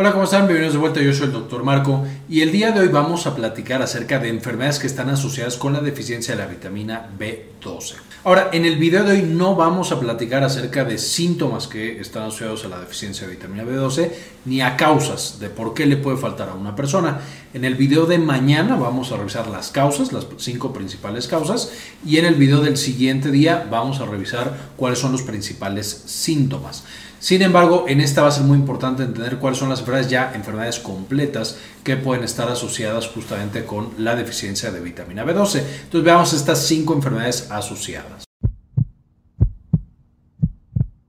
Hola, ¿cómo están? Bienvenidos de vuelta, yo soy el doctor Marco y el día de hoy vamos a platicar acerca de enfermedades que están asociadas con la deficiencia de la vitamina B12. Ahora, en el video de hoy no vamos a platicar acerca de síntomas que están asociados a la deficiencia de vitamina B12 ni a causas de por qué le puede faltar a una persona. En el video de mañana vamos a revisar las causas, las cinco principales causas y en el video del siguiente día vamos a revisar cuáles son los principales síntomas. Sin embargo, en esta va a ser muy importante entender cuáles son las enfermedades ya enfermedades completas que pueden estar asociadas justamente con la deficiencia de vitamina B12. Entonces veamos estas cinco enfermedades asociadas.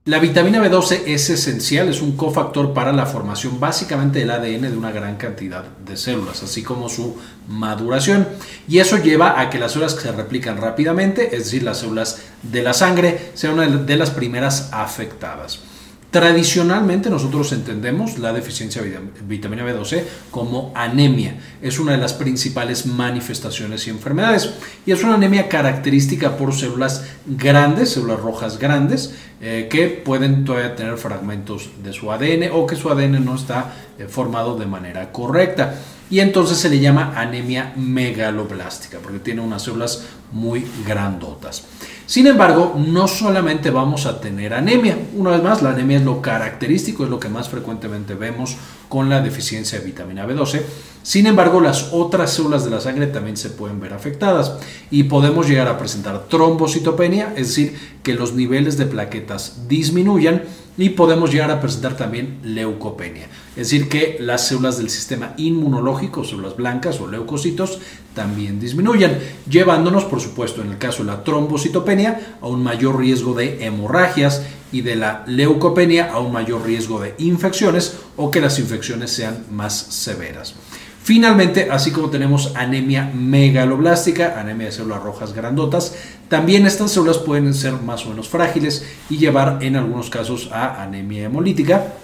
La vitamina B12 es esencial, es un cofactor para la formación básicamente del ADN de una gran cantidad de células, así como su maduración. Y eso lleva a que las células que se replican rápidamente, es decir, las células de la sangre, sean una de las primeras afectadas. Tradicionalmente nosotros entendemos la deficiencia de vitamina B12 como anemia. Es una de las principales manifestaciones y enfermedades. Y es una anemia característica por células grandes, células rojas grandes, eh, que pueden todavía tener fragmentos de su ADN o que su ADN no está eh, formado de manera correcta. Y entonces se le llama anemia megaloblástica, porque tiene unas células muy grandotas. Sin embargo, no solamente vamos a tener anemia. Una vez más, la anemia es lo característico, es lo que más frecuentemente vemos con la deficiencia de vitamina B12. Sin embargo, las otras células de la sangre también se pueden ver afectadas y podemos llegar a presentar trombocitopenia, es decir, que los niveles de plaquetas disminuyan y podemos llegar a presentar también leucopenia, es decir, que las células del sistema inmunológico, células blancas o leucocitos, también disminuyan, llevándonos, por supuesto, en el caso de la trombocitopenia, a un mayor riesgo de hemorragias y de la leucopenia a un mayor riesgo de infecciones o que las infecciones sean más severas. Finalmente, así como tenemos anemia megaloblástica, anemia de células rojas grandotas, también estas células pueden ser más o menos frágiles y llevar en algunos casos a anemia hemolítica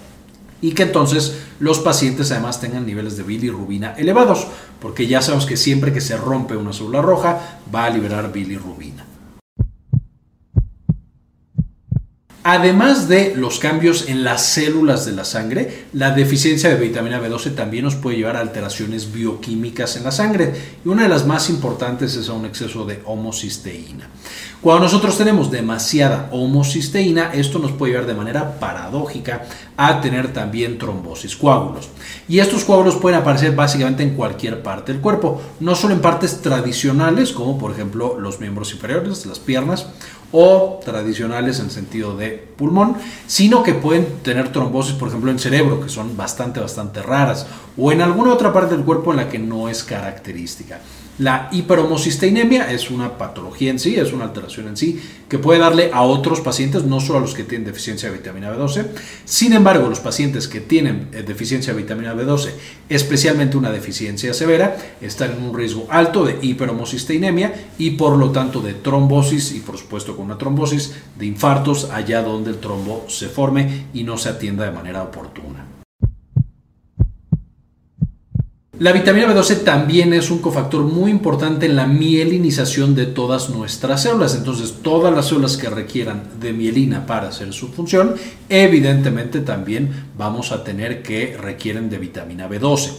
y que entonces los pacientes además tengan niveles de bilirrubina elevados, porque ya sabemos que siempre que se rompe una célula roja va a liberar bilirrubina. Además de los cambios en las células de la sangre, la deficiencia de vitamina B12 también nos puede llevar a alteraciones bioquímicas en la sangre y una de las más importantes es a un exceso de homocisteína. Cuando nosotros tenemos demasiada homocisteína, esto nos puede llevar de manera paradójica a tener también trombosis, coágulos. Y estos coágulos pueden aparecer básicamente en cualquier parte del cuerpo, no solo en partes tradicionales, como por ejemplo los miembros inferiores, las piernas, o tradicionales en sentido de pulmón, sino que pueden tener trombosis, por ejemplo, en cerebro, que son bastante, bastante raras, o en alguna otra parte del cuerpo en la que no es característica. La hiperhomocisteinemia es una patología en sí, es una alteración en sí, que puede darle a otros pacientes, no solo a los que tienen deficiencia de vitamina B12. Sin embargo, los pacientes que tienen eh, deficiencia de vitamina B12, especialmente una deficiencia severa, están en un riesgo alto de hiperhomocisteinemia y por lo tanto de trombosis y por supuesto con una trombosis de infartos allá donde el trombo se forme y no se atienda de manera oportuna. La vitamina B12 también es un cofactor muy importante en la mielinización de todas nuestras células. Entonces, todas las células que requieran de mielina para hacer su función, evidentemente también vamos a tener que requieren de vitamina B12.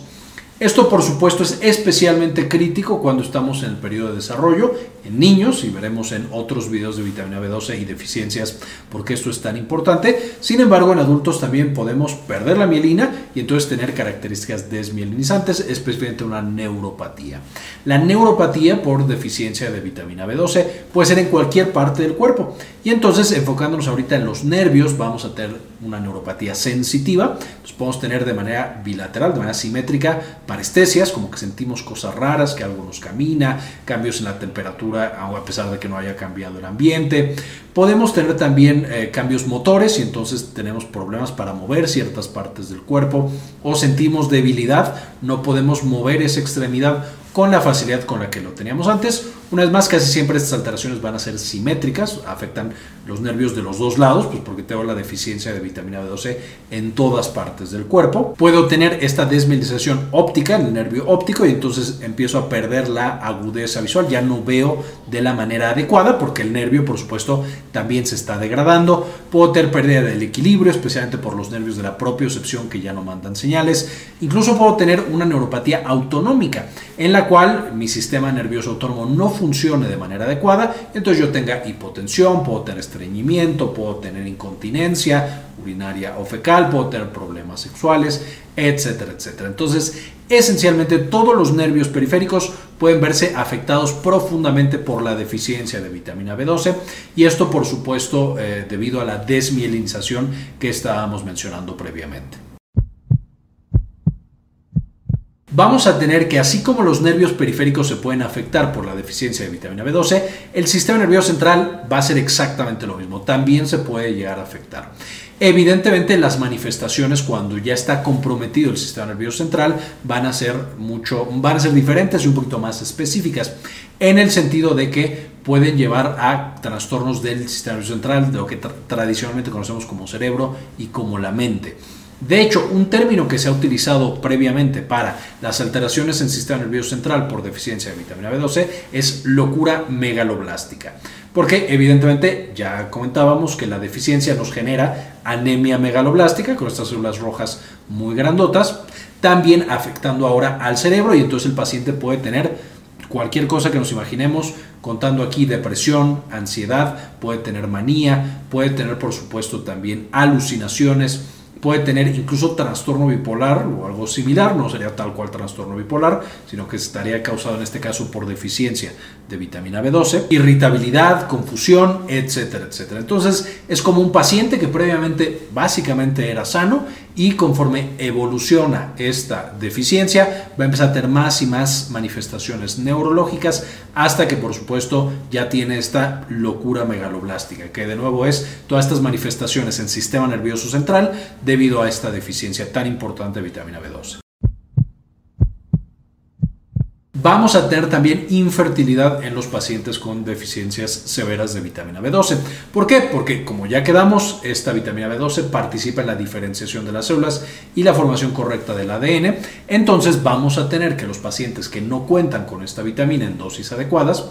Esto por supuesto es especialmente crítico cuando estamos en el periodo de desarrollo, en niños, y veremos en otros videos de vitamina B12 y deficiencias porque esto es tan importante. Sin embargo, en adultos también podemos perder la mielina y entonces tener características desmielinizantes, especialmente una neuropatía. La neuropatía por deficiencia de vitamina B12 puede ser en cualquier parte del cuerpo. Y entonces, enfocándonos ahorita en los nervios, vamos a tener una neuropatía sensitiva. Podemos tener de manera bilateral, de manera simétrica, parestesias, como que sentimos cosas raras, que algo nos camina, cambios en la temperatura, a pesar de que no haya cambiado el ambiente. Podemos tener también eh, cambios motores y entonces tenemos problemas para mover ciertas partes del cuerpo o sentimos debilidad, no podemos mover esa extremidad con la facilidad con la que lo teníamos antes. Una vez más, casi siempre estas alteraciones van a ser simétricas, afectan los nervios de los dos lados, pues porque tengo la deficiencia de vitamina B12 en todas partes del cuerpo. Puedo tener esta desmilinización óptica en el nervio óptico y entonces empiezo a perder la agudeza visual, ya no veo de la manera adecuada porque el nervio, por supuesto, también se está degradando. Puedo tener pérdida del equilibrio, especialmente por los nervios de la propiocepción que ya no mandan señales. Incluso puedo tener una neuropatía autonómica, en la cual mi sistema nervioso autónomo no funcione de manera adecuada. Entonces yo tenga hipotensión, puedo tener estreñimiento, puedo tener incontinencia urinaria o fecal, puedo tener problemas sexuales, etcétera, etcétera. Entonces, esencialmente todos los nervios periféricos pueden verse afectados profundamente por la deficiencia de vitamina B12 y esto por supuesto eh, debido a la desmielinización que estábamos mencionando previamente. Vamos a tener que así como los nervios periféricos se pueden afectar por la deficiencia de vitamina B12, el sistema nervioso central va a ser exactamente lo mismo, también se puede llegar a afectar. Evidentemente las manifestaciones cuando ya está comprometido el sistema nervioso central van a ser mucho van a ser diferentes y un poquito más específicas en el sentido de que pueden llevar a trastornos del sistema nervioso central, de lo que tradicionalmente conocemos como cerebro y como la mente. De hecho, un término que se ha utilizado previamente para las alteraciones en sistema nervioso central por deficiencia de vitamina B12 es locura megaloblástica. Porque evidentemente ya comentábamos que la deficiencia nos genera anemia megaloblástica con estas células rojas muy grandotas, también afectando ahora al cerebro y entonces el paciente puede tener cualquier cosa que nos imaginemos, contando aquí depresión, ansiedad, puede tener manía, puede tener por supuesto también alucinaciones, puede tener incluso trastorno bipolar o algo similar, no sería tal cual trastorno bipolar, sino que estaría causado en este caso por deficiencia de vitamina B12, irritabilidad, confusión, etcétera, etcétera. Entonces es como un paciente que previamente básicamente era sano y conforme evoluciona esta deficiencia va a empezar a tener más y más manifestaciones neurológicas hasta que por supuesto ya tiene esta locura megaloblástica, que de nuevo es todas estas manifestaciones en sistema nervioso central debido a esta deficiencia tan importante de vitamina B12. Vamos a tener también infertilidad en los pacientes con deficiencias severas de vitamina B12. ¿Por qué? Porque como ya quedamos, esta vitamina B12 participa en la diferenciación de las células y la formación correcta del ADN. Entonces vamos a tener que los pacientes que no cuentan con esta vitamina en dosis adecuadas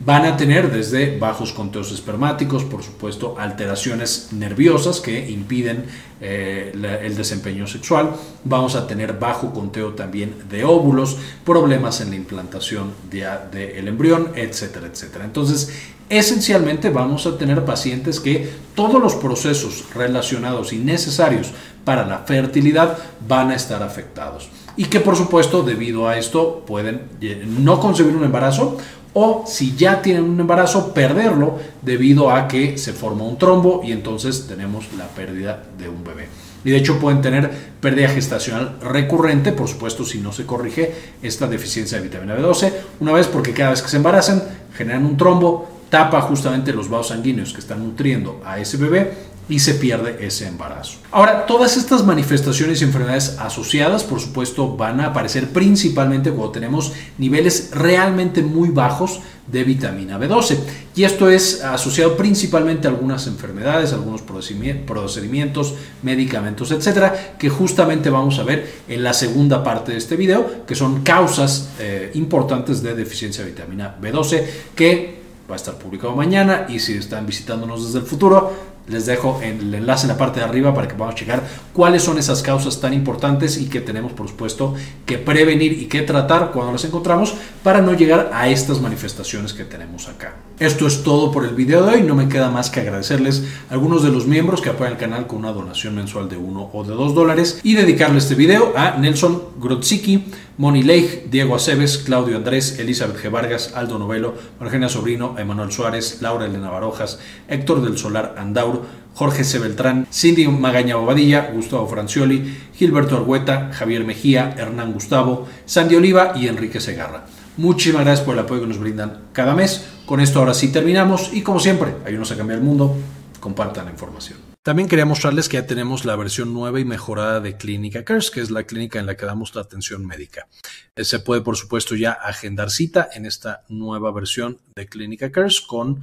Van a tener desde bajos conteos espermáticos, por supuesto, alteraciones nerviosas que impiden eh, el desempeño sexual. Vamos a tener bajo conteo también de óvulos, problemas en la implantación del de, embrión, etcétera, etcétera. Entonces, esencialmente vamos a tener pacientes que todos los procesos relacionados y necesarios para la fertilidad van a estar afectados y que por supuesto debido a esto pueden eh, no concebir un embarazo o si ya tienen un embarazo, perderlo debido a que se forma un trombo y entonces tenemos la pérdida de un bebé. Y de hecho pueden tener pérdida gestacional recurrente, por supuesto si no se corrige esta deficiencia de vitamina B12, una vez porque cada vez que se embarazan generan un trombo, tapa justamente los vasos sanguíneos que están nutriendo a ese bebé y se pierde ese embarazo. Ahora, todas estas manifestaciones y enfermedades asociadas, por supuesto, van a aparecer principalmente cuando tenemos niveles realmente muy bajos de vitamina B12. Y esto es asociado principalmente a algunas enfermedades, algunos procedimientos, medicamentos, etcétera, que justamente vamos a ver en la segunda parte de este video, que son causas eh, importantes de deficiencia de vitamina B12, que va a estar publicado mañana y si están visitándonos desde el futuro, les dejo el enlace en la parte de arriba para que podamos checar cuáles son esas causas tan importantes y que tenemos, por supuesto, que prevenir y que tratar cuando las encontramos para no llegar a estas manifestaciones que tenemos acá. Esto es todo por el video de hoy. No me queda más que agradecerles a algunos de los miembros que apoyan el canal con una donación mensual de 1 o de 2 dólares y dedicarle este video a Nelson Grotziki, Moni Leigh, Diego Aceves, Claudio Andrés, Elizabeth G. Vargas, Aldo Novelo, Margenia Sobrino, Emanuel Suárez, Laura Elena Barojas, Héctor del Solar Andaur, Jorge C. Beltrán, Cindy Magaña Bobadilla, Gustavo Francioli, Gilberto Argueta, Javier Mejía, Hernán Gustavo, Sandy Oliva y Enrique Segarra. Muchísimas gracias por el apoyo que nos brindan cada mes. Con esto ahora sí terminamos y como siempre, ayúdenos a cambiar el mundo, compartan la información. También quería mostrarles que ya tenemos la versión nueva y mejorada de Clínica Cares, que es la clínica en la que damos la atención médica. Eh, se puede, por supuesto, ya agendar cita en esta nueva versión de Clínica Cares con